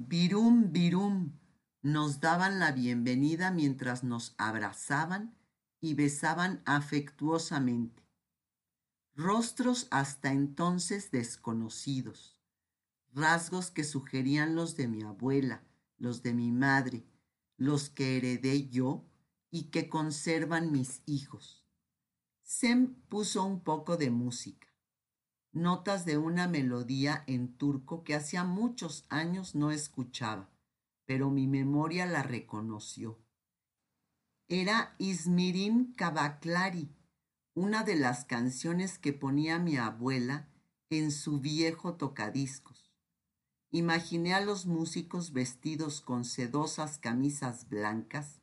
Virum, virum, nos daban la bienvenida mientras nos abrazaban y besaban afectuosamente. Rostros hasta entonces desconocidos, rasgos que sugerían los de mi abuela, los de mi madre, los que heredé yo y que conservan mis hijos. Sem puso un poco de música, notas de una melodía en turco que hacía muchos años no escuchaba, pero mi memoria la reconoció. Era Izmirin Kabaklari, una de las canciones que ponía mi abuela en su viejo tocadiscos. Imaginé a los músicos vestidos con sedosas camisas blancas,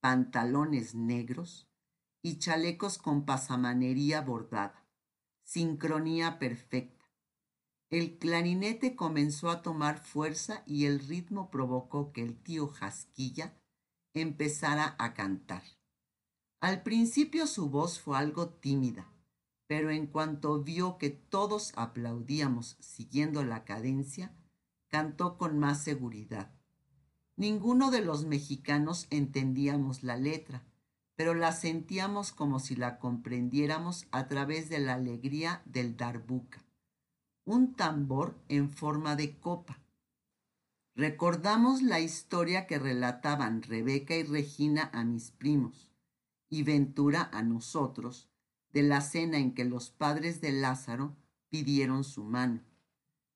pantalones negros y chalecos con pasamanería bordada. Sincronía perfecta. El clarinete comenzó a tomar fuerza y el ritmo provocó que el tío Jasquilla empezara a cantar. Al principio su voz fue algo tímida, pero en cuanto vio que todos aplaudíamos siguiendo la cadencia, cantó con más seguridad. Ninguno de los mexicanos entendíamos la letra, pero la sentíamos como si la comprendiéramos a través de la alegría del darbuca, un tambor en forma de copa. Recordamos la historia que relataban Rebeca y Regina a mis primos y Ventura a nosotros de la cena en que los padres de Lázaro pidieron su mano.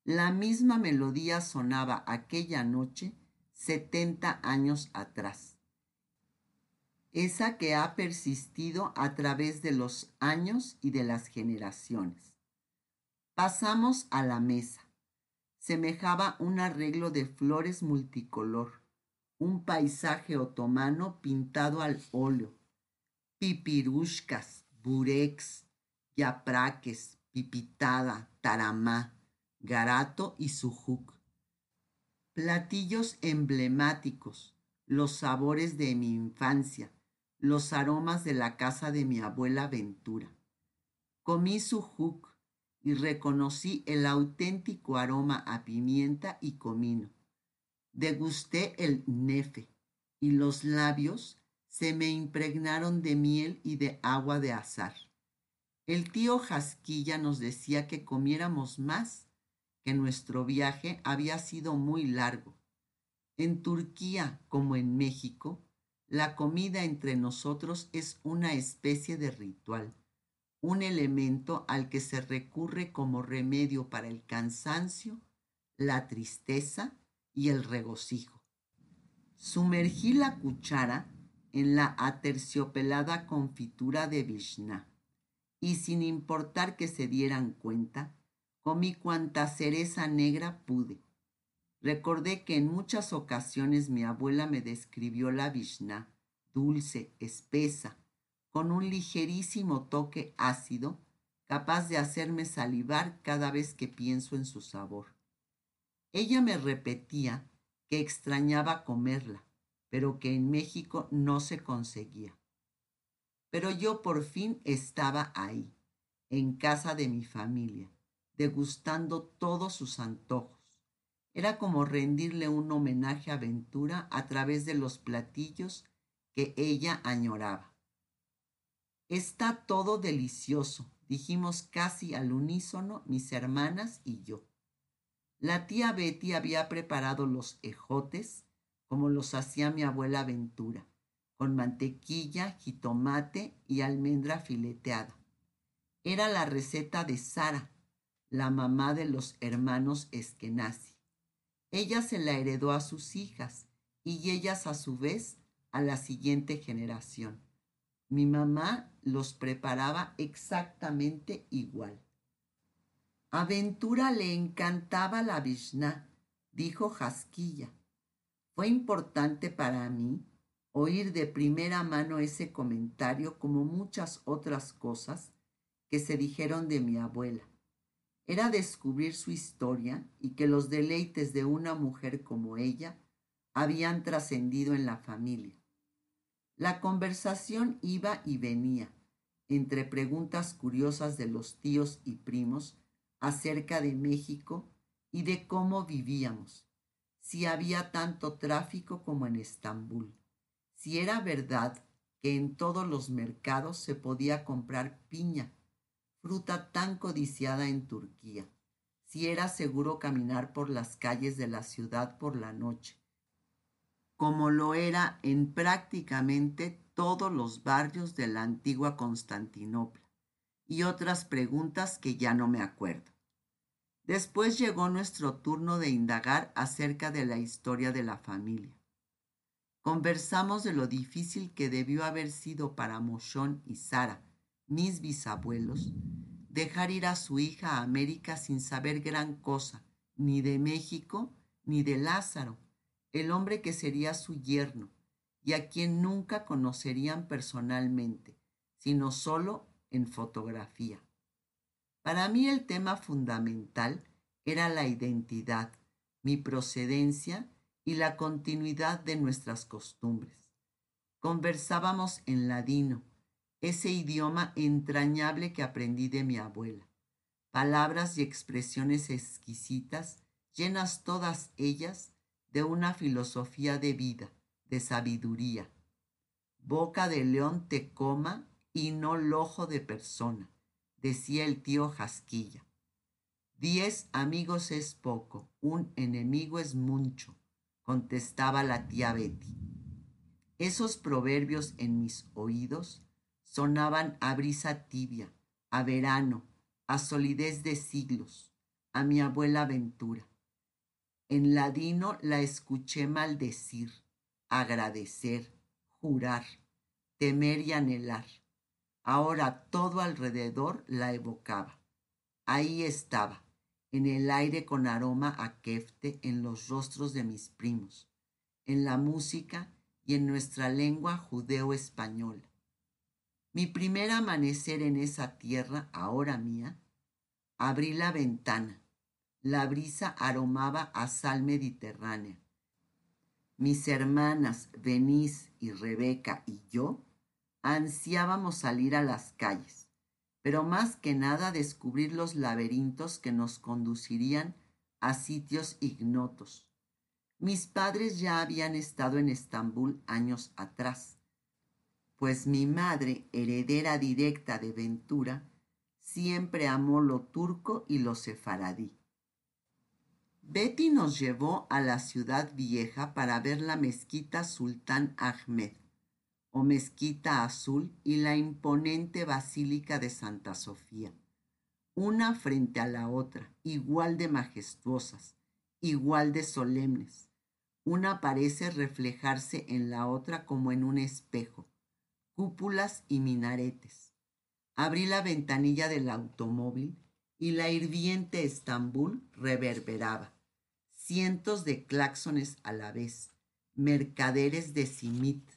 La misma melodía sonaba aquella noche setenta años atrás. Esa que ha persistido a través de los años y de las generaciones. Pasamos a la mesa. Semejaba un arreglo de flores multicolor, un paisaje otomano pintado al óleo, pipirushkas, burex, yapraques, pipitada, taramá garato y sujuk. Platillos emblemáticos, los sabores de mi infancia, los aromas de la casa de mi abuela Ventura. Comí sujuk y reconocí el auténtico aroma a pimienta y comino. Degusté el nefe y los labios se me impregnaron de miel y de agua de azar. El tío Jasquilla nos decía que comiéramos más nuestro viaje había sido muy largo. En Turquía, como en México, la comida entre nosotros es una especie de ritual, un elemento al que se recurre como remedio para el cansancio, la tristeza y el regocijo. Sumergí la cuchara en la aterciopelada confitura de Vishna y sin importar que se dieran cuenta, Comí cuanta cereza negra pude. Recordé que en muchas ocasiones mi abuela me describió la Vishna, dulce, espesa, con un ligerísimo toque ácido, capaz de hacerme salivar cada vez que pienso en su sabor. Ella me repetía que extrañaba comerla, pero que en México no se conseguía. Pero yo por fin estaba ahí, en casa de mi familia degustando todos sus antojos. Era como rendirle un homenaje a Ventura a través de los platillos que ella añoraba. Está todo delicioso, dijimos casi al unísono mis hermanas y yo. La tía Betty había preparado los ejotes como los hacía mi abuela Ventura, con mantequilla, jitomate y almendra fileteada. Era la receta de Sara, la mamá de los hermanos Eskenazi. Ella se la heredó a sus hijas y ellas a su vez a la siguiente generación. Mi mamá los preparaba exactamente igual. A Ventura le encantaba la Vishna, dijo Jasquilla. Fue importante para mí oír de primera mano ese comentario como muchas otras cosas que se dijeron de mi abuela era descubrir su historia y que los deleites de una mujer como ella habían trascendido en la familia. La conversación iba y venía, entre preguntas curiosas de los tíos y primos acerca de México y de cómo vivíamos, si había tanto tráfico como en Estambul, si era verdad que en todos los mercados se podía comprar piña, fruta tan codiciada en Turquía, si era seguro caminar por las calles de la ciudad por la noche, como lo era en prácticamente todos los barrios de la antigua Constantinopla, y otras preguntas que ya no me acuerdo. Después llegó nuestro turno de indagar acerca de la historia de la familia. Conversamos de lo difícil que debió haber sido para Moshón y Sara, mis bisabuelos, dejar ir a su hija a América sin saber gran cosa, ni de México, ni de Lázaro, el hombre que sería su yerno, y a quien nunca conocerían personalmente, sino solo en fotografía. Para mí el tema fundamental era la identidad, mi procedencia y la continuidad de nuestras costumbres. Conversábamos en ladino, ese idioma entrañable que aprendí de mi abuela. Palabras y expresiones exquisitas, llenas todas ellas de una filosofía de vida, de sabiduría. Boca de león te coma y no lojo de persona, decía el tío Jasquilla. Diez amigos es poco, un enemigo es mucho contestaba la tía Betty. Esos proverbios en mis oídos sonaban a brisa tibia, a verano, a solidez de siglos, a mi abuela Ventura. En ladino la escuché maldecir, agradecer, jurar, temer y anhelar. Ahora todo alrededor la evocaba. Ahí estaba, en el aire con aroma a kefte en los rostros de mis primos, en la música y en nuestra lengua judeo-española. Mi primer amanecer en esa tierra, ahora mía, abrí la ventana. La brisa aromaba a sal mediterránea. Mis hermanas Denise y Rebeca y yo ansiábamos salir a las calles pero más que nada descubrir los laberintos que nos conducirían a sitios ignotos. Mis padres ya habían estado en Estambul años atrás, pues mi madre, heredera directa de Ventura, siempre amó lo turco y lo sefaradí. Betty nos llevó a la ciudad vieja para ver la mezquita Sultán Ahmed, o Mezquita Azul y la imponente Basílica de Santa Sofía, una frente a la otra, igual de majestuosas, igual de solemnes. Una parece reflejarse en la otra como en un espejo, cúpulas y minaretes. Abrí la ventanilla del automóvil y la hirviente Estambul reverberaba. Cientos de claxones a la vez, mercaderes de simit,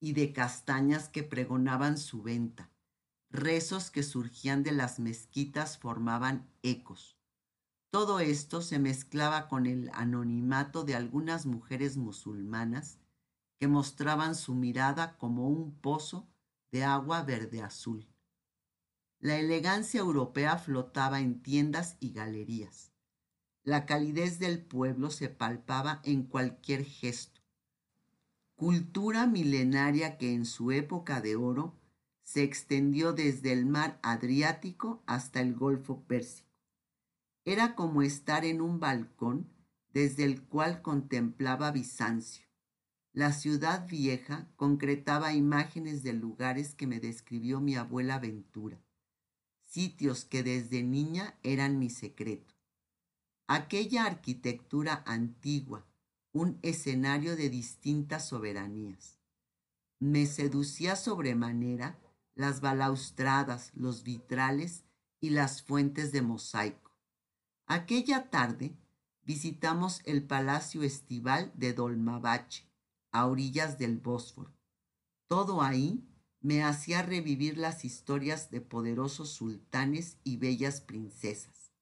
y de castañas que pregonaban su venta. Rezos que surgían de las mezquitas formaban ecos. Todo esto se mezclaba con el anonimato de algunas mujeres musulmanas que mostraban su mirada como un pozo de agua verde azul. La elegancia europea flotaba en tiendas y galerías. La calidez del pueblo se palpaba en cualquier gesto cultura milenaria que en su época de oro se extendió desde el mar Adriático hasta el Golfo Pérsico. Era como estar en un balcón desde el cual contemplaba Bizancio. La ciudad vieja concretaba imágenes de lugares que me describió mi abuela Ventura, sitios que desde niña eran mi secreto. Aquella arquitectura antigua, un escenario de distintas soberanías. Me seducía sobremanera las balaustradas, los vitrales y las fuentes de mosaico. Aquella tarde visitamos el Palacio Estival de Dolmabache, a orillas del Bósforo. Todo ahí me hacía revivir las historias de poderosos sultanes y bellas princesas.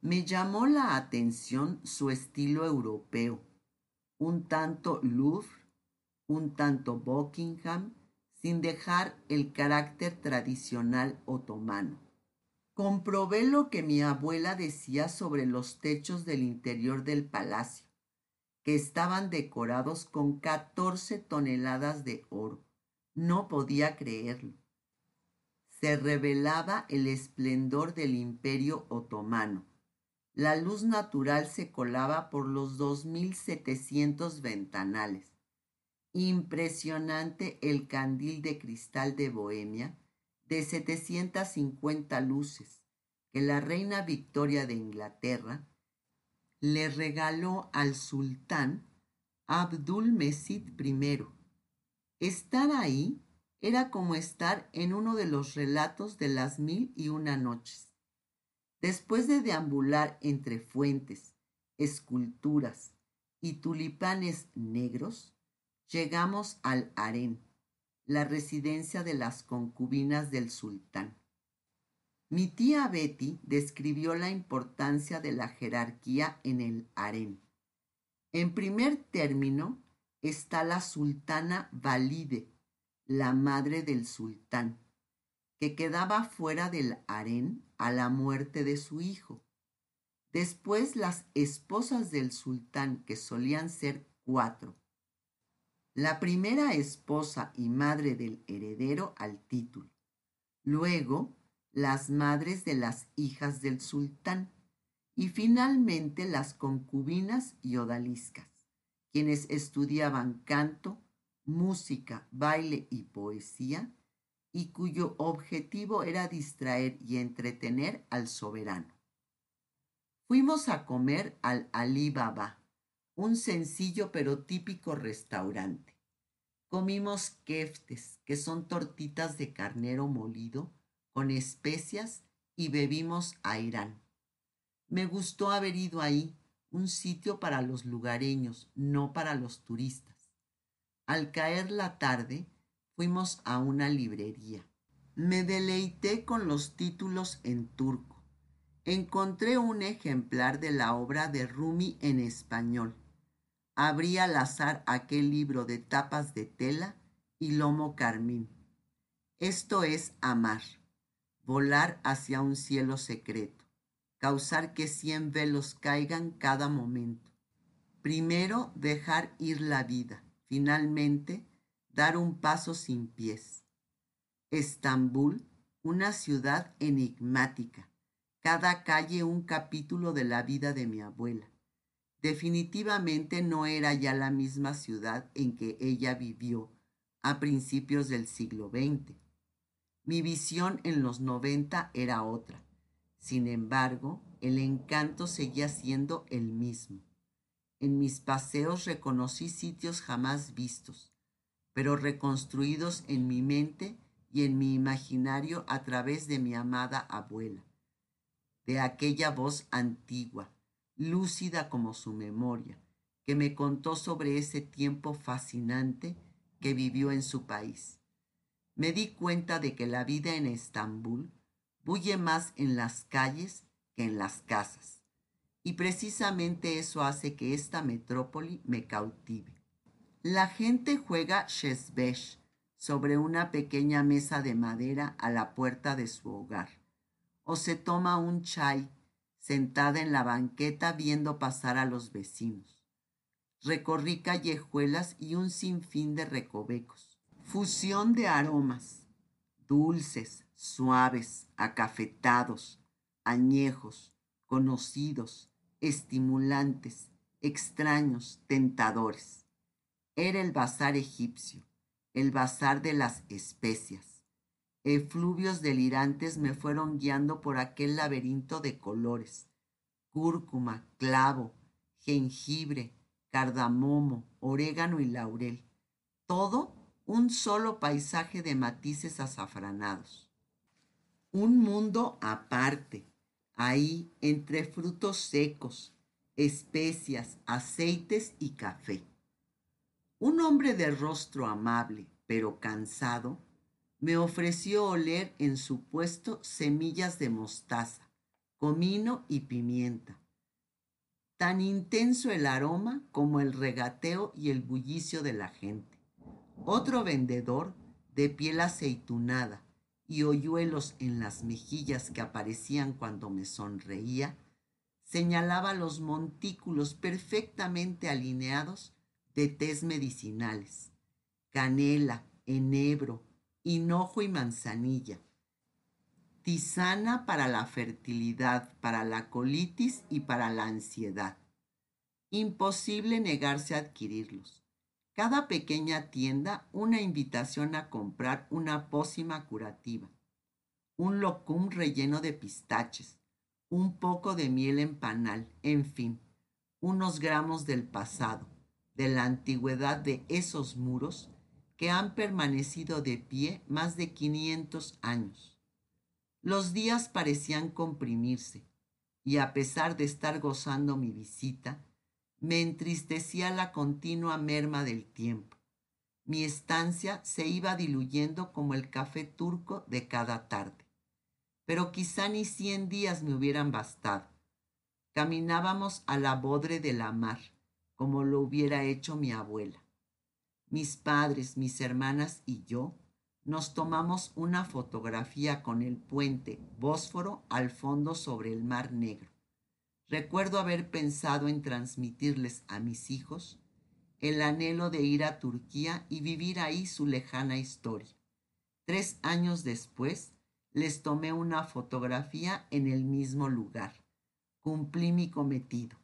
Me llamó la atención su estilo europeo, un tanto Louvre, un tanto Buckingham, sin dejar el carácter tradicional otomano. Comprobé lo que mi abuela decía sobre los techos del interior del palacio, estaban decorados con 14 toneladas de oro. No podía creerlo. Se revelaba el esplendor del imperio otomano. La luz natural se colaba por los 2.700 ventanales. Impresionante el candil de cristal de Bohemia, de 750 luces, que la reina Victoria de Inglaterra le regaló al sultán Abdul Mesid I. Estar ahí era como estar en uno de los relatos de las mil y una noches. Después de deambular entre fuentes, esculturas y tulipanes negros, llegamos al harén, la residencia de las concubinas del sultán. Mi tía Betty describió la importancia de la jerarquía en el harén. En primer término está la sultana Valide, la madre del sultán, que quedaba fuera del harén a la muerte de su hijo. Después las esposas del sultán, que solían ser cuatro. La primera esposa y madre del heredero al título. Luego las madres de las hijas del sultán y finalmente las concubinas y odaliscas, quienes estudiaban canto, música, baile y poesía, y cuyo objetivo era distraer y entretener al soberano. Fuimos a comer al Ali Baba, un sencillo pero típico restaurante. Comimos keftes, que son tortitas de carnero molido, con especias y bebimos a Irán. Me gustó haber ido ahí, un sitio para los lugareños, no para los turistas. Al caer la tarde, fuimos a una librería. Me deleité con los títulos en turco. Encontré un ejemplar de la obra de Rumi en español. Abrí al azar aquel libro de tapas de tela y lomo carmín. Esto es amar volar hacia un cielo secreto, causar que cien velos caigan cada momento. Primero dejar ir la vida, finalmente dar un paso sin pies. Estambul, una ciudad enigmática, cada calle un capítulo de la vida de mi abuela. Definitivamente no era ya la misma ciudad en que ella vivió a principios del siglo XX mi visión en los 90 era otra. Sin embargo, el encanto seguía siendo el mismo. En mis paseos reconocí sitios jamás vistos, pero reconstruidos en mi mente y en mi imaginario a través de mi amada abuela, de aquella voz antigua, lúcida como su memoria, que me contó sobre ese tiempo fascinante que vivió en su país me di cuenta de que la vida en Estambul bulle más en las calles que en las casas. Y precisamente eso hace que esta metrópoli me cautive. La gente juega shesbesh sobre una pequeña mesa de madera a la puerta de su hogar, o se toma un chai sentada en la banqueta viendo pasar a los vecinos. Recorrí callejuelas y un sinfín de recovecos Fusión de aromas, dulces, suaves, acafetados, añejos, conocidos, estimulantes, extraños, tentadores. Era el bazar egipcio, el bazar de las especias. Efluvios delirantes me fueron guiando por aquel laberinto de colores. Cúrcuma, clavo, jengibre, cardamomo, orégano y laurel. Todo un solo paisaje de matices azafranados. Un mundo aparte, ahí entre frutos secos, especias, aceites y café. Un hombre de rostro amable, pero cansado, me ofreció oler en su puesto semillas de mostaza, comino y pimienta. Tan intenso el aroma como el regateo y el bullicio de la gente. Otro vendedor, de piel aceitunada y hoyuelos en las mejillas que aparecían cuando me sonreía, señalaba los montículos perfectamente alineados de tés medicinales, canela, enebro, hinojo y manzanilla, tisana para la fertilidad, para la colitis y para la ansiedad. Imposible negarse a adquirirlos. Cada pequeña tienda una invitación a comprar una pócima curativa, un locum relleno de pistaches, un poco de miel en panal, en fin, unos gramos del pasado, de la antigüedad de esos muros que han permanecido de pie más de 500 años. Los días parecían comprimirse, y a pesar de estar gozando mi visita, me entristecía la continua merma del tiempo. Mi estancia se iba diluyendo como el café turco de cada tarde pero quizá ni cien días me hubieran bastado. Caminábamos a la bodre de la mar, como lo hubiera hecho mi abuela. Mis padres, mis hermanas y yo nos tomamos una fotografía con el puente Bósforo al fondo sobre el mar negro. Recuerdo haber pensado en transmitirles a mis hijos el anhelo de ir a Turquía y vivir ahí su lejana historia. Tres años después, les tomé una fotografía en el mismo lugar. Cumplí mi cometido.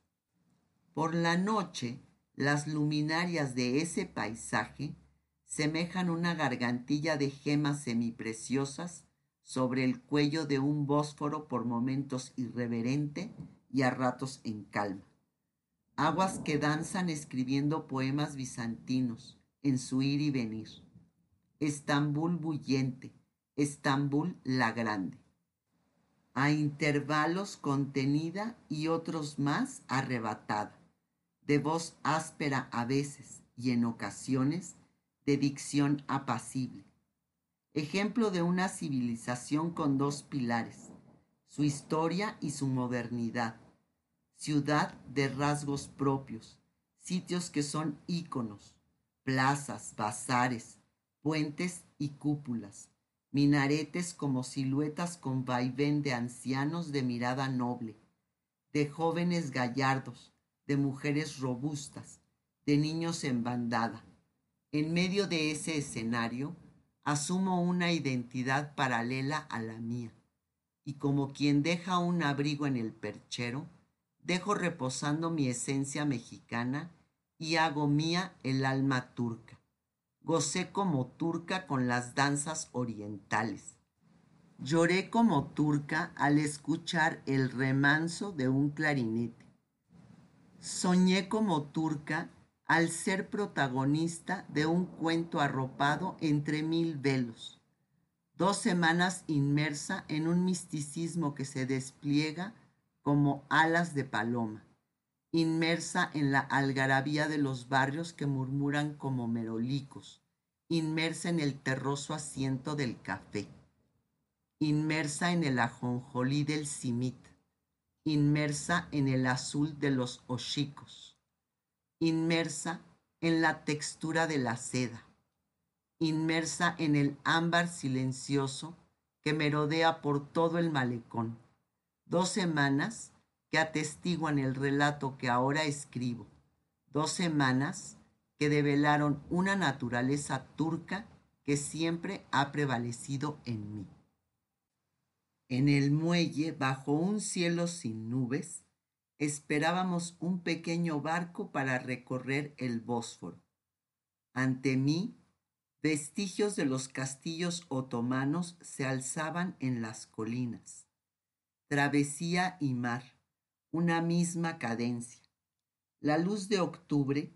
Por la noche, las luminarias de ese paisaje semejan una gargantilla de gemas semipreciosas sobre el cuello de un bósforo por momentos irreverente y a ratos en calma. Aguas que danzan escribiendo poemas bizantinos en su ir y venir. Estambul bullente, Estambul la Grande. A intervalos contenida y otros más arrebatada, de voz áspera a veces y en ocasiones de dicción apacible. Ejemplo de una civilización con dos pilares, su historia y su modernidad. Ciudad de rasgos propios, sitios que son íconos, plazas, bazares, puentes y cúpulas minaretes como siluetas con vaivén de ancianos de mirada noble, de jóvenes gallardos, de mujeres robustas, de niños en bandada. En medio de ese escenario, asumo una identidad paralela a la mía, y como quien deja un abrigo en el perchero, dejo reposando mi esencia mexicana y hago mía el alma turca gocé como turca con las danzas orientales. Lloré como turca al escuchar el remanso de un clarinete. Soñé como turca al ser protagonista de un cuento arropado entre mil velos. Dos semanas inmersa en un misticismo que se despliega como alas de paloma inmersa en la algarabía de los barrios que murmuran como merolicos, inmersa en el terroso asiento del café, inmersa en el ajonjolí del simit, inmersa en el azul de los oshicos, inmersa en la textura de la seda, inmersa en el ámbar silencioso que merodea por todo el malecón. Dos semanas que atestiguan el relato que ahora escribo. Dos semanas que develaron una naturaleza turca que siempre ha prevalecido en mí. En el muelle, bajo un cielo sin nubes, esperábamos un pequeño barco para recorrer el Bósforo. Ante mí, vestigios de los castillos otomanos se alzaban en las colinas. Travesía y mar una misma cadencia. La luz de octubre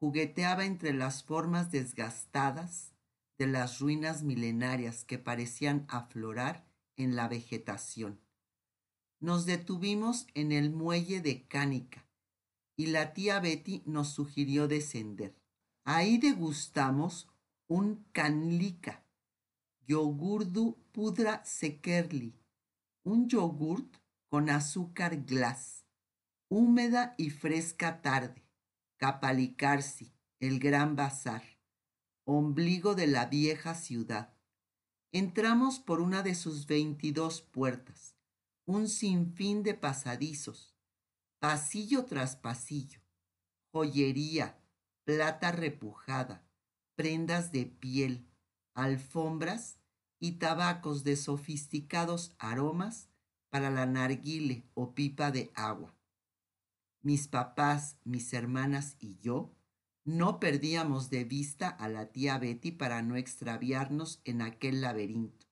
jugueteaba entre las formas desgastadas de las ruinas milenarias que parecían aflorar en la vegetación. Nos detuvimos en el muelle de Cánica y la tía Betty nos sugirió descender. Ahí degustamos un canlica, yogurdu pudra sekerli, un yogurt con azúcar glass, húmeda y fresca tarde, Capalicarsi, el gran bazar, ombligo de la vieja ciudad. Entramos por una de sus veintidós puertas, un sinfín de pasadizos, pasillo tras pasillo, joyería, plata repujada, prendas de piel, alfombras y tabacos de sofisticados aromas para la narguile o pipa de agua. Mis papás, mis hermanas y yo no perdíamos de vista a la tía Betty para no extraviarnos en aquel laberinto.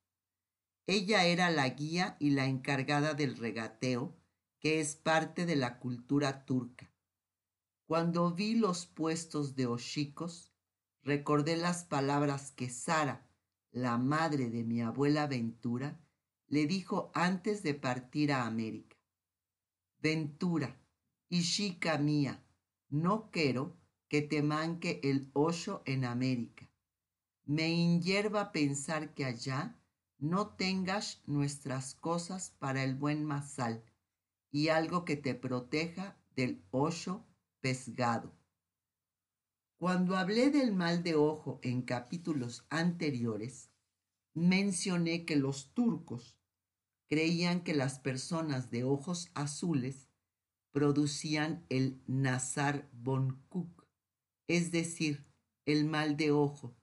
Ella era la guía y la encargada del regateo, que es parte de la cultura turca. Cuando vi los puestos de oshikos, recordé las palabras que Sara, la madre de mi abuela Ventura, le dijo antes de partir a América. Ventura, chica mía, no quiero que te manque el ocho en América. Me inyerva pensar que allá no tengas nuestras cosas para el buen masal y algo que te proteja del ocho pesgado. Cuando hablé del mal de ojo en capítulos anteriores, mencioné que los turcos creían que las personas de ojos azules producían el Nazar Bonkuk, es decir, el mal de ojo,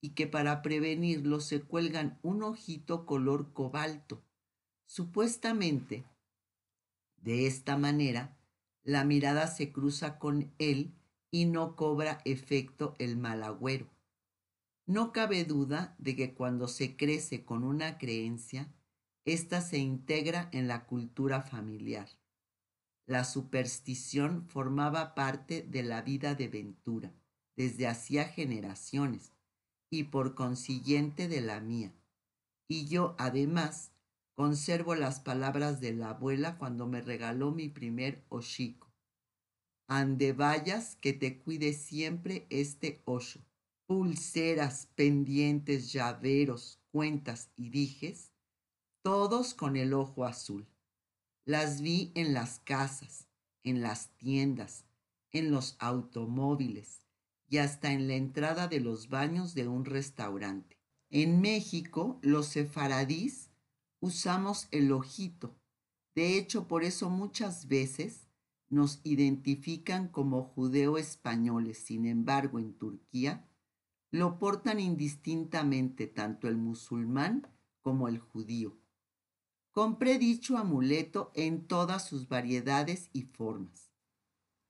y que para prevenirlo se cuelgan un ojito color cobalto. Supuestamente, de esta manera, la mirada se cruza con él y no cobra efecto el mal agüero. No cabe duda de que cuando se crece con una creencia, ésta se integra en la cultura familiar. La superstición formaba parte de la vida de Ventura desde hacía generaciones y por consiguiente de la mía. Y yo además conservo las palabras de la abuela cuando me regaló mi primer oshiko. Ande vayas que te cuide siempre este ocho. Pulseras, pendientes, llaveros, cuentas y dijes, todos con el ojo azul. Las vi en las casas, en las tiendas, en los automóviles, y hasta en la entrada de los baños de un restaurante. En México, los sefaradís usamos el ojito. De hecho, por eso muchas veces nos identifican como judeo-españoles. Sin embargo, en Turquía lo portan indistintamente tanto el musulmán como el judío. Compré dicho amuleto en todas sus variedades y formas.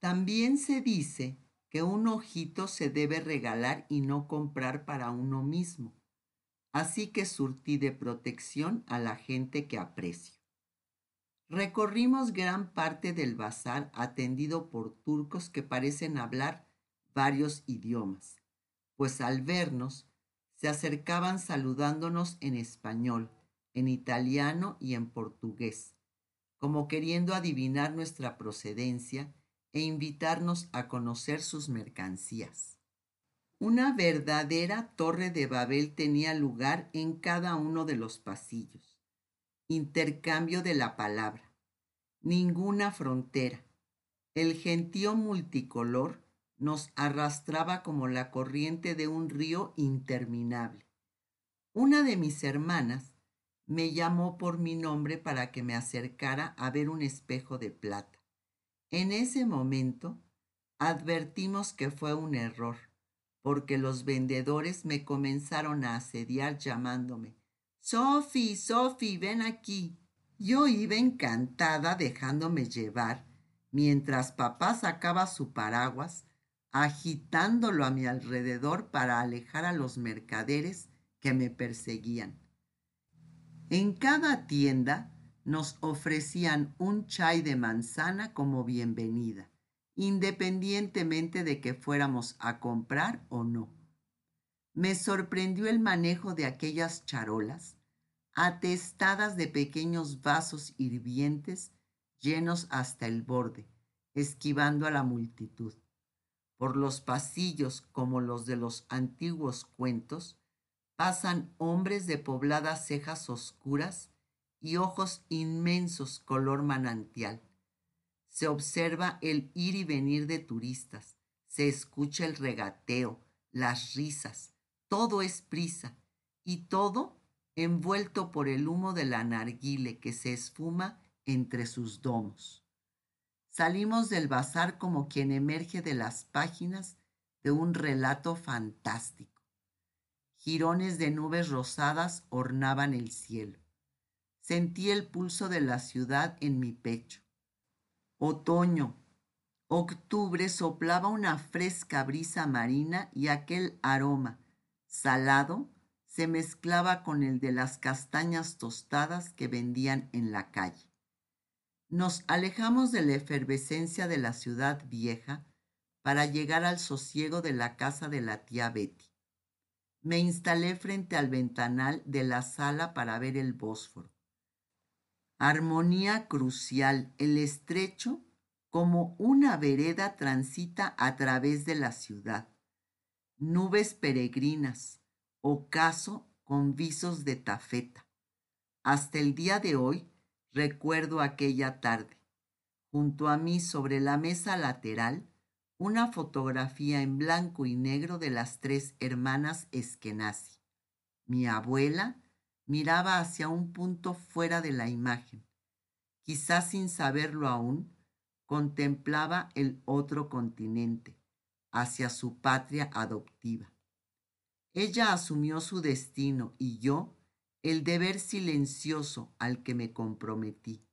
También se dice que un ojito se debe regalar y no comprar para uno mismo. Así que surtí de protección a la gente que aprecio. Recorrimos gran parte del bazar atendido por turcos que parecen hablar varios idiomas, pues al vernos se acercaban saludándonos en español, en italiano y en portugués, como queriendo adivinar nuestra procedencia e invitarnos a conocer sus mercancías. Una verdadera torre de Babel tenía lugar en cada uno de los pasillos. Intercambio de la palabra. Ninguna frontera. El gentío multicolor nos arrastraba como la corriente de un río interminable. Una de mis hermanas me llamó por mi nombre para que me acercara a ver un espejo de plata. En ese momento advertimos que fue un error, porque los vendedores me comenzaron a asediar llamándome, Sophie, Sophie, ven aquí. Yo iba encantada dejándome llevar, mientras papá sacaba su paraguas, agitándolo a mi alrededor para alejar a los mercaderes que me perseguían. En cada tienda nos ofrecían un chai de manzana como bienvenida, independientemente de que fuéramos a comprar o no. Me sorprendió el manejo de aquellas charolas, atestadas de pequeños vasos hirvientes llenos hasta el borde, esquivando a la multitud. Por los pasillos, como los de los antiguos cuentos, pasan hombres de pobladas cejas oscuras y ojos inmensos color manantial. Se observa el ir y venir de turistas, se escucha el regateo, las risas, todo es prisa y todo envuelto por el humo de la narguile que se esfuma entre sus domos. Salimos del bazar como quien emerge de las páginas de un relato fantástico. Girones de nubes rosadas ornaban el cielo. Sentí el pulso de la ciudad en mi pecho. Otoño, octubre soplaba una fresca brisa marina y aquel aroma, salado, se mezclaba con el de las castañas tostadas que vendían en la calle. Nos alejamos de la efervescencia de la ciudad vieja para llegar al sosiego de la casa de la tía Betty. Me instalé frente al ventanal de la sala para ver el Bósforo. Armonía crucial, el estrecho como una vereda transita a través de la ciudad. Nubes peregrinas, ocaso con visos de tafeta. Hasta el día de hoy recuerdo aquella tarde. Junto a mí sobre la mesa lateral, una fotografía en blanco y negro de las tres hermanas Eskenazi. Mi abuela miraba hacia un punto fuera de la imagen. Quizás sin saberlo aún, contemplaba el otro continente, hacia su patria adoptiva. Ella asumió su destino y yo el deber silencioso al que me comprometí.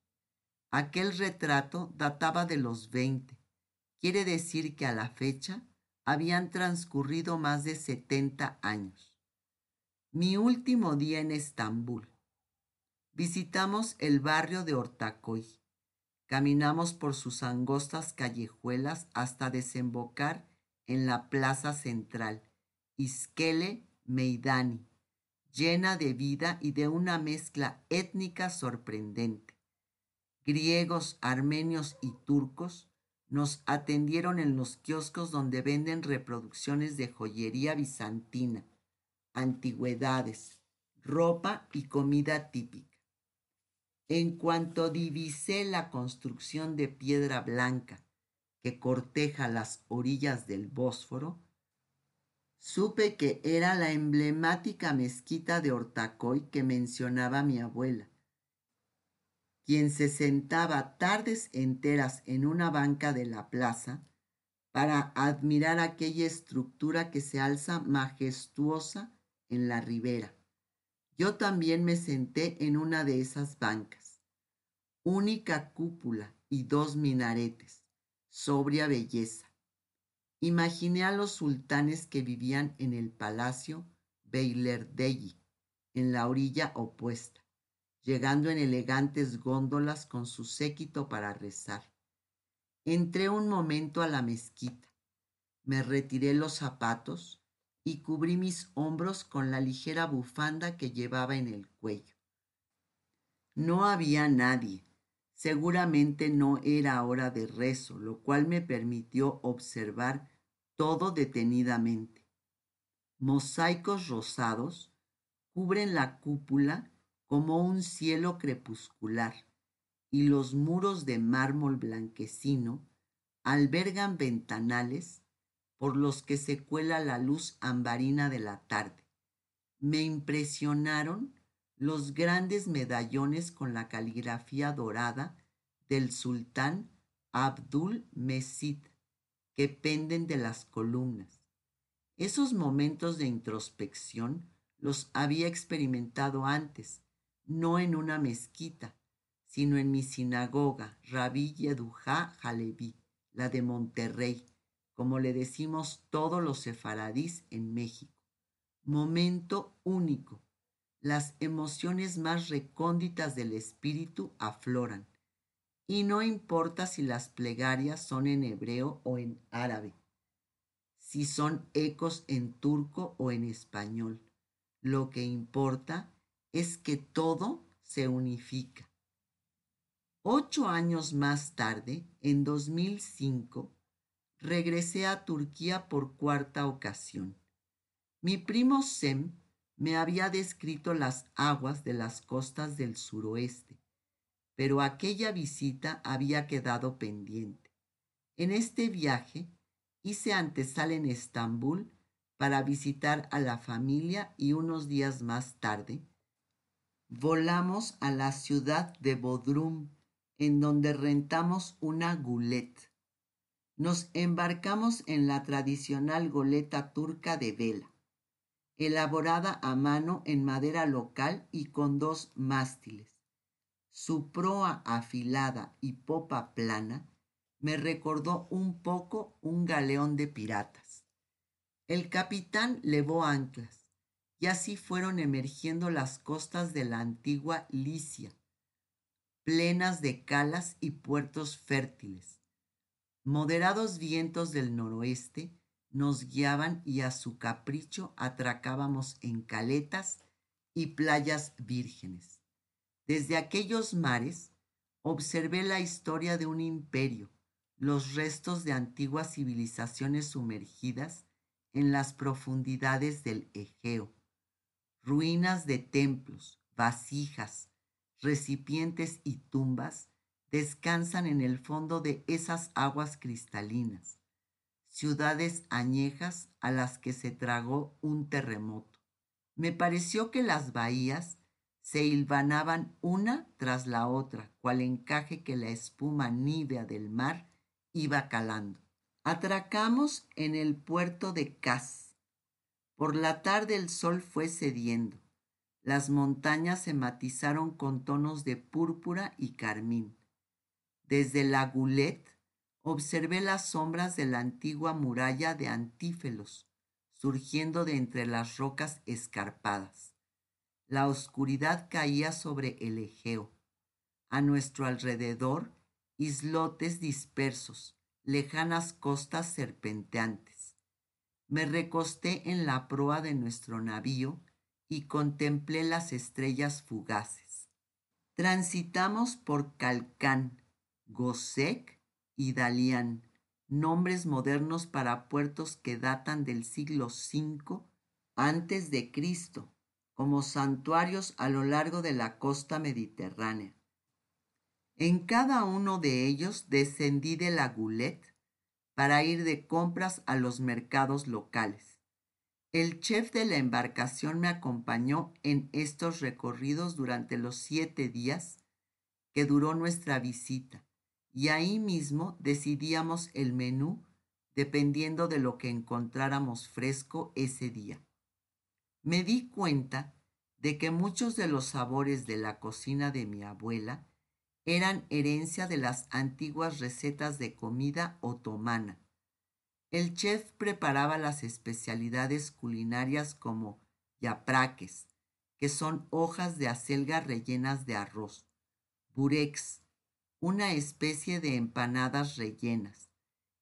Aquel retrato databa de los veinte. Quiere decir que a la fecha habían transcurrido más de setenta años. Mi último día en Estambul. Visitamos el barrio de Ortacoy. Caminamos por sus angostas callejuelas hasta desembocar en la plaza central, Iskele Meidani, llena de vida y de una mezcla étnica sorprendente. Griegos, armenios y turcos nos atendieron en los kioscos donde venden reproducciones de joyería bizantina antigüedades, ropa y comida típica. En cuanto divisé la construcción de piedra blanca que corteja las orillas del Bósforo, supe que era la emblemática mezquita de Ortacoy que mencionaba mi abuela, quien se sentaba tardes enteras en una banca de la plaza para admirar aquella estructura que se alza majestuosa en la ribera. Yo también me senté en una de esas bancas. Única cúpula y dos minaretes. Sobria belleza. Imaginé a los sultanes que vivían en el palacio Beylerdeyi, en la orilla opuesta, llegando en elegantes góndolas con su séquito para rezar. Entré un momento a la mezquita, me retiré los zapatos, y cubrí mis hombros con la ligera bufanda que llevaba en el cuello. No había nadie. Seguramente no era hora de rezo, lo cual me permitió observar todo detenidamente. Mosaicos rosados cubren la cúpula como un cielo crepuscular y los muros de mármol blanquecino albergan ventanales por los que se cuela la luz ambarina de la tarde. Me impresionaron los grandes medallones con la caligrafía dorada del sultán Abdul Mesid que penden de las columnas. Esos momentos de introspección los había experimentado antes, no en una mezquita, sino en mi sinagoga, Rabí Yedujá Jaleví, la de Monterrey, como le decimos todos los sefaradís en México. Momento único. Las emociones más recónditas del espíritu afloran. Y no importa si las plegarias son en hebreo o en árabe, si son ecos en turco o en español. Lo que importa es que todo se unifica. Ocho años más tarde, en 2005, regresé a Turquía por cuarta ocasión. Mi primo Sem me había descrito las aguas de las costas del suroeste, pero aquella visita había quedado pendiente. En este viaje hice antesala en Estambul para visitar a la familia y unos días más tarde volamos a la ciudad de Bodrum en donde rentamos una gulet. Nos embarcamos en la tradicional goleta turca de vela, elaborada a mano en madera local y con dos mástiles. Su proa afilada y popa plana me recordó un poco un galeón de piratas. El capitán levó anclas y así fueron emergiendo las costas de la antigua Licia, plenas de calas y puertos fértiles. Moderados vientos del noroeste nos guiaban y a su capricho atracábamos en caletas y playas vírgenes. Desde aquellos mares observé la historia de un imperio, los restos de antiguas civilizaciones sumergidas en las profundidades del Egeo, ruinas de templos, vasijas, recipientes y tumbas descansan en el fondo de esas aguas cristalinas, ciudades añejas a las que se tragó un terremoto. Me pareció que las bahías se hilvanaban una tras la otra, cual encaje que la espuma nívea del mar iba calando. Atracamos en el puerto de Cas. Por la tarde el sol fue cediendo. Las montañas se matizaron con tonos de púrpura y carmín. Desde la Gulet observé las sombras de la antigua muralla de Antífelos, surgiendo de entre las rocas escarpadas. La oscuridad caía sobre el Egeo. A nuestro alrededor, islotes dispersos, lejanas costas serpenteantes. Me recosté en la proa de nuestro navío y contemplé las estrellas fugaces. Transitamos por Calcán, Gosek y Dalián, nombres modernos para puertos que datan del siglo V antes de Cristo, como santuarios a lo largo de la costa mediterránea. En cada uno de ellos descendí de la Gulet para ir de compras a los mercados locales. El chef de la embarcación me acompañó en estos recorridos durante los siete días que duró nuestra visita y ahí mismo decidíamos el menú dependiendo de lo que encontráramos fresco ese día. Me di cuenta de que muchos de los sabores de la cocina de mi abuela eran herencia de las antiguas recetas de comida otomana. El chef preparaba las especialidades culinarias como yapraques, que son hojas de acelga rellenas de arroz, burex, una especie de empanadas rellenas,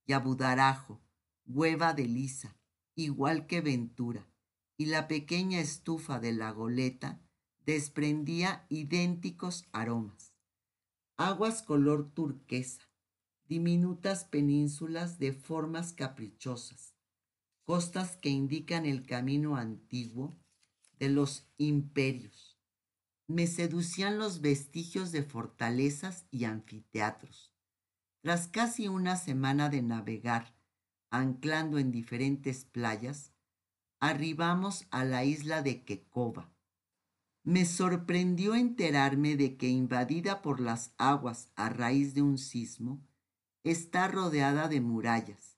yabudarajo, hueva de lisa, igual que ventura, y la pequeña estufa de la goleta desprendía idénticos aromas. Aguas color turquesa, diminutas penínsulas de formas caprichosas, costas que indican el camino antiguo de los imperios. Me seducían los vestigios de fortalezas y anfiteatros. Tras casi una semana de navegar, anclando en diferentes playas, arribamos a la isla de Quecoba. Me sorprendió enterarme de que invadida por las aguas a raíz de un sismo, está rodeada de murallas,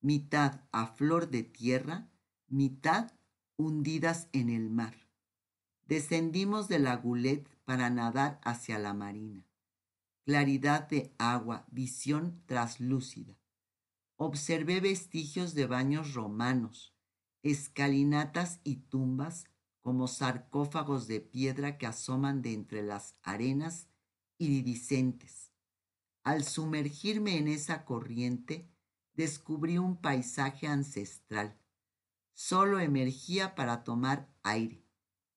mitad a flor de tierra, mitad hundidas en el mar. Descendimos de la gulet para nadar hacia la marina. Claridad de agua, visión traslúcida. Observé vestigios de baños romanos, escalinatas y tumbas como sarcófagos de piedra que asoman de entre las arenas iridiscentes. Al sumergirme en esa corriente, descubrí un paisaje ancestral. Solo emergía para tomar aire.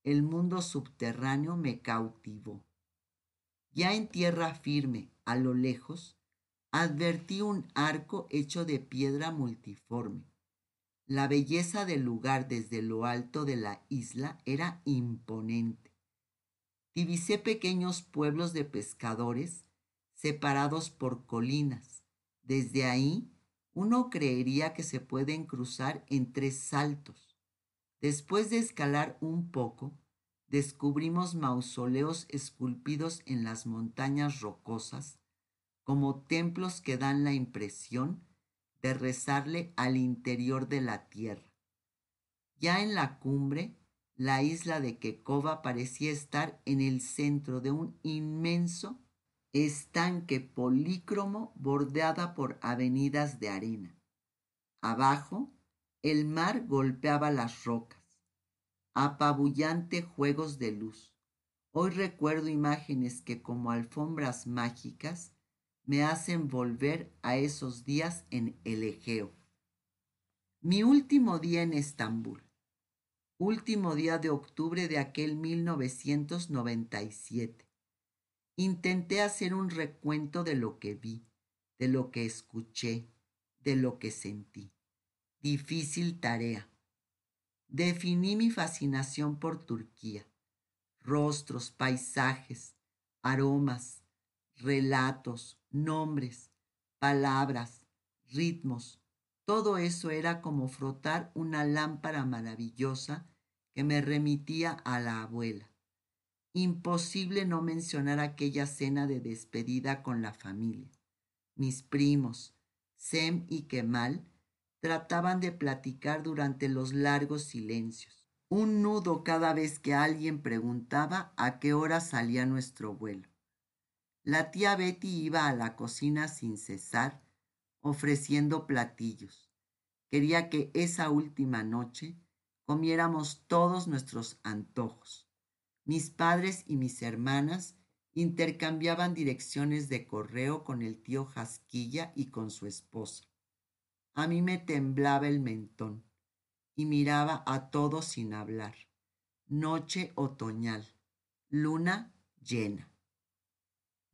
El mundo subterráneo me cautivó. Ya en tierra firme, a lo lejos, advertí un arco hecho de piedra multiforme. La belleza del lugar desde lo alto de la isla era imponente. Divisé pequeños pueblos de pescadores separados por colinas. Desde ahí, uno creería que se pueden cruzar en tres saltos. Después de escalar un poco, descubrimos mausoleos esculpidos en las montañas rocosas como templos que dan la impresión de rezarle al interior de la tierra. Ya en la cumbre, la isla de Quecova parecía estar en el centro de un inmenso estanque polícromo bordeada por avenidas de arena. Abajo, el mar golpeaba las rocas. Apabullante juegos de luz. Hoy recuerdo imágenes que como alfombras mágicas me hacen volver a esos días en el Egeo. Mi último día en Estambul. Último día de octubre de aquel 1997. Intenté hacer un recuento de lo que vi, de lo que escuché, de lo que sentí. Difícil tarea. Definí mi fascinación por Turquía. Rostros, paisajes, aromas, relatos, nombres, palabras, ritmos. Todo eso era como frotar una lámpara maravillosa que me remitía a la abuela. Imposible no mencionar aquella cena de despedida con la familia. Mis primos, Sem y Kemal, trataban de platicar durante los largos silencios. Un nudo cada vez que alguien preguntaba a qué hora salía nuestro vuelo. La tía Betty iba a la cocina sin cesar, ofreciendo platillos. Quería que esa última noche comiéramos todos nuestros antojos. Mis padres y mis hermanas intercambiaban direcciones de correo con el tío Jasquilla y con su esposa. A mí me temblaba el mentón y miraba a todos sin hablar. Noche otoñal, luna llena.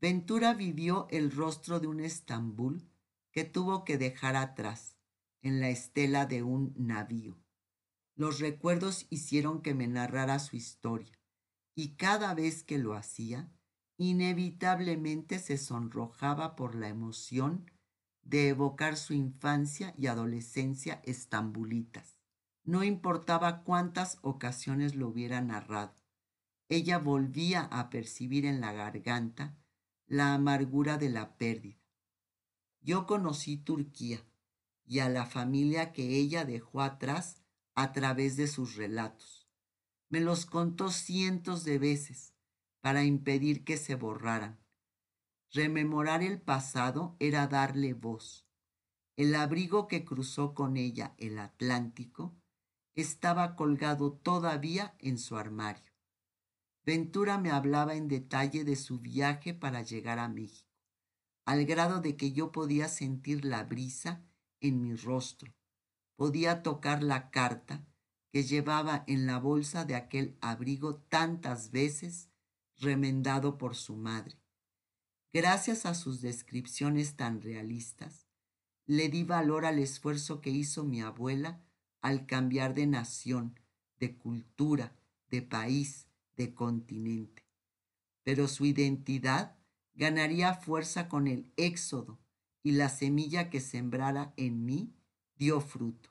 Ventura vivió el rostro de un Estambul que tuvo que dejar atrás en la estela de un navío. Los recuerdos hicieron que me narrara su historia y cada vez que lo hacía, inevitablemente se sonrojaba por la emoción de evocar su infancia y adolescencia estambulitas. No importaba cuántas ocasiones lo hubiera narrado, ella volvía a percibir en la garganta la amargura de la pérdida. Yo conocí Turquía y a la familia que ella dejó atrás a través de sus relatos. Me los contó cientos de veces para impedir que se borraran. Rememorar el pasado era darle voz. El abrigo que cruzó con ella el Atlántico estaba colgado todavía en su armario. Ventura me hablaba en detalle de su viaje para llegar a México, al grado de que yo podía sentir la brisa en mi rostro, podía tocar la carta que llevaba en la bolsa de aquel abrigo tantas veces remendado por su madre. Gracias a sus descripciones tan realistas, le di valor al esfuerzo que hizo mi abuela al cambiar de nación, de cultura, de país, de continente. Pero su identidad ganaría fuerza con el éxodo y la semilla que sembrara en mí dio fruto.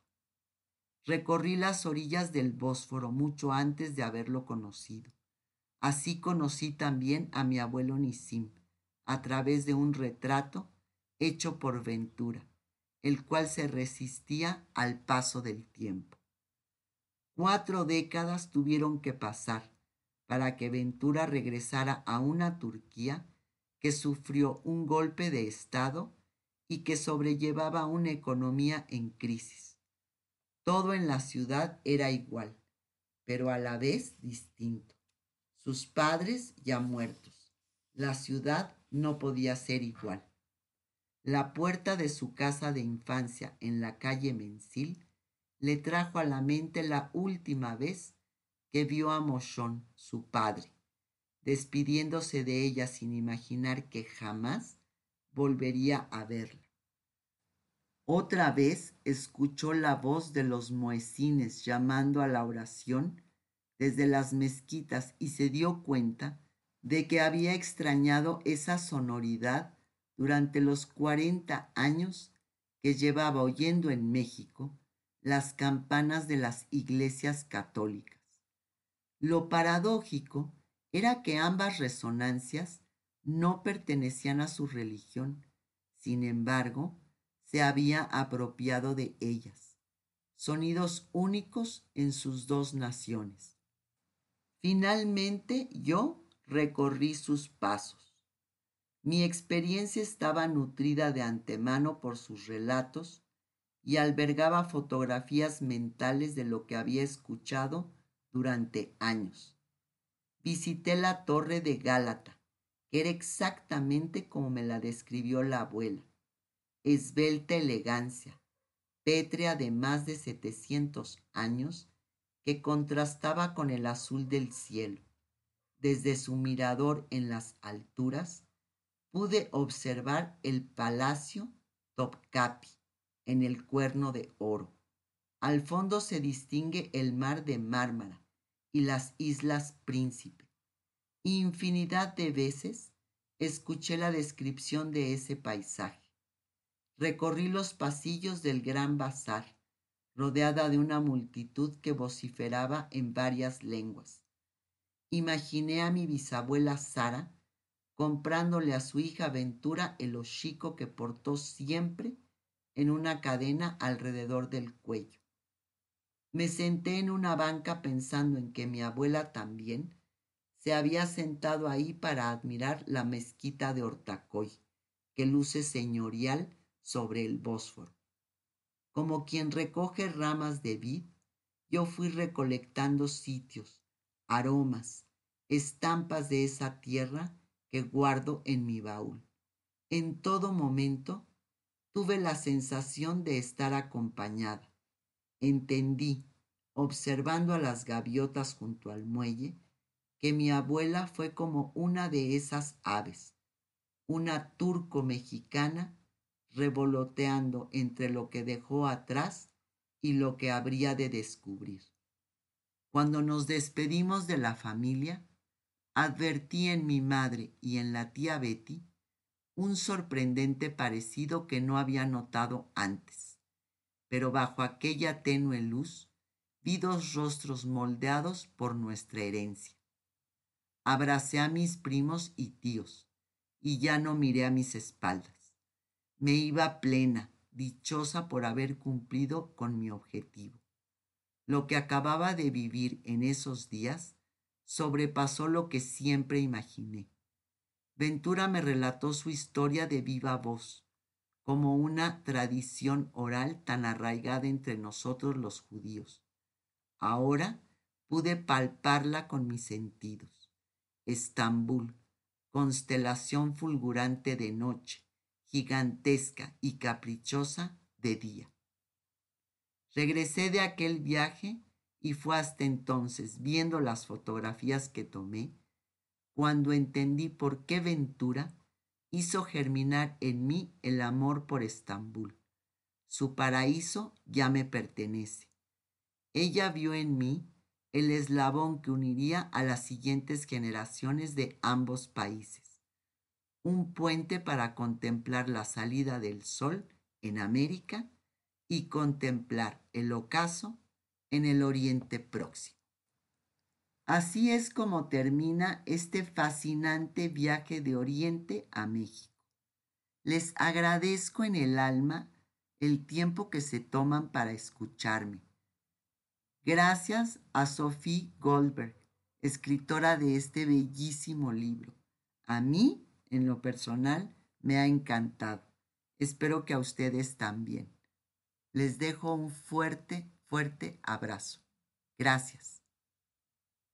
Recorrí las orillas del Bósforo mucho antes de haberlo conocido. Así conocí también a mi abuelo Nisim, a través de un retrato hecho por Ventura, el cual se resistía al paso del tiempo. Cuatro décadas tuvieron que pasar para que Ventura regresara a una Turquía que sufrió un golpe de Estado y que sobrellevaba una economía en crisis. Todo en la ciudad era igual, pero a la vez distinto. Sus padres ya muertos. La ciudad no podía ser igual. La puerta de su casa de infancia en la calle Mensil le trajo a la mente la última vez que vio a Moshon, su padre, despidiéndose de ella sin imaginar que jamás volvería a verla. Otra vez escuchó la voz de los muecines llamando a la oración desde las mezquitas y se dio cuenta de que había extrañado esa sonoridad durante los cuarenta años que llevaba oyendo en México las campanas de las iglesias católicas. Lo paradójico era que ambas resonancias no pertenecían a su religión, sin embargo, se había apropiado de ellas, sonidos únicos en sus dos naciones. Finalmente yo recorrí sus pasos. Mi experiencia estaba nutrida de antemano por sus relatos y albergaba fotografías mentales de lo que había escuchado durante años. Visité la torre de Gálata, que era exactamente como me la describió la abuela. Esbelta elegancia, pétrea de más de setecientos años, que contrastaba con el azul del cielo. Desde su mirador en las alturas, pude observar el palacio Topkapi en el cuerno de oro. Al fondo se distingue el mar de Mármara y las islas Príncipe. Infinidad de veces escuché la descripción de ese paisaje. Recorrí los pasillos del gran bazar, rodeada de una multitud que vociferaba en varias lenguas. Imaginé a mi bisabuela Sara comprándole a su hija Ventura el hocico que portó siempre en una cadena alrededor del cuello. Me senté en una banca pensando en que mi abuela también se había sentado ahí para admirar la mezquita de Hortacoy, que luce señorial sobre el Bósforo. Como quien recoge ramas de vid, yo fui recolectando sitios, aromas, estampas de esa tierra que guardo en mi baúl. En todo momento tuve la sensación de estar acompañada. Entendí, observando a las gaviotas junto al muelle, que mi abuela fue como una de esas aves, una turco mexicana revoloteando entre lo que dejó atrás y lo que habría de descubrir. Cuando nos despedimos de la familia, advertí en mi madre y en la tía Betty un sorprendente parecido que no había notado antes. Pero bajo aquella tenue luz vi dos rostros moldeados por nuestra herencia. Abracé a mis primos y tíos y ya no miré a mis espaldas. Me iba plena, dichosa por haber cumplido con mi objetivo. Lo que acababa de vivir en esos días sobrepasó lo que siempre imaginé. Ventura me relató su historia de viva voz, como una tradición oral tan arraigada entre nosotros los judíos. Ahora pude palparla con mis sentidos. Estambul, constelación fulgurante de noche, gigantesca y caprichosa de día. Regresé de aquel viaje y fue hasta entonces, viendo las fotografías que tomé, cuando entendí por qué Ventura hizo germinar en mí el amor por Estambul. Su paraíso ya me pertenece. Ella vio en mí el eslabón que uniría a las siguientes generaciones de ambos países, un puente para contemplar la salida del sol en América y contemplar el ocaso en el Oriente Próximo. Así es como termina este fascinante viaje de Oriente a México. Les agradezco en el alma el tiempo que se toman para escucharme. Gracias a Sophie Goldberg, escritora de este bellísimo libro. A mí, en lo personal, me ha encantado. Espero que a ustedes también. Les dejo un fuerte, fuerte abrazo. Gracias.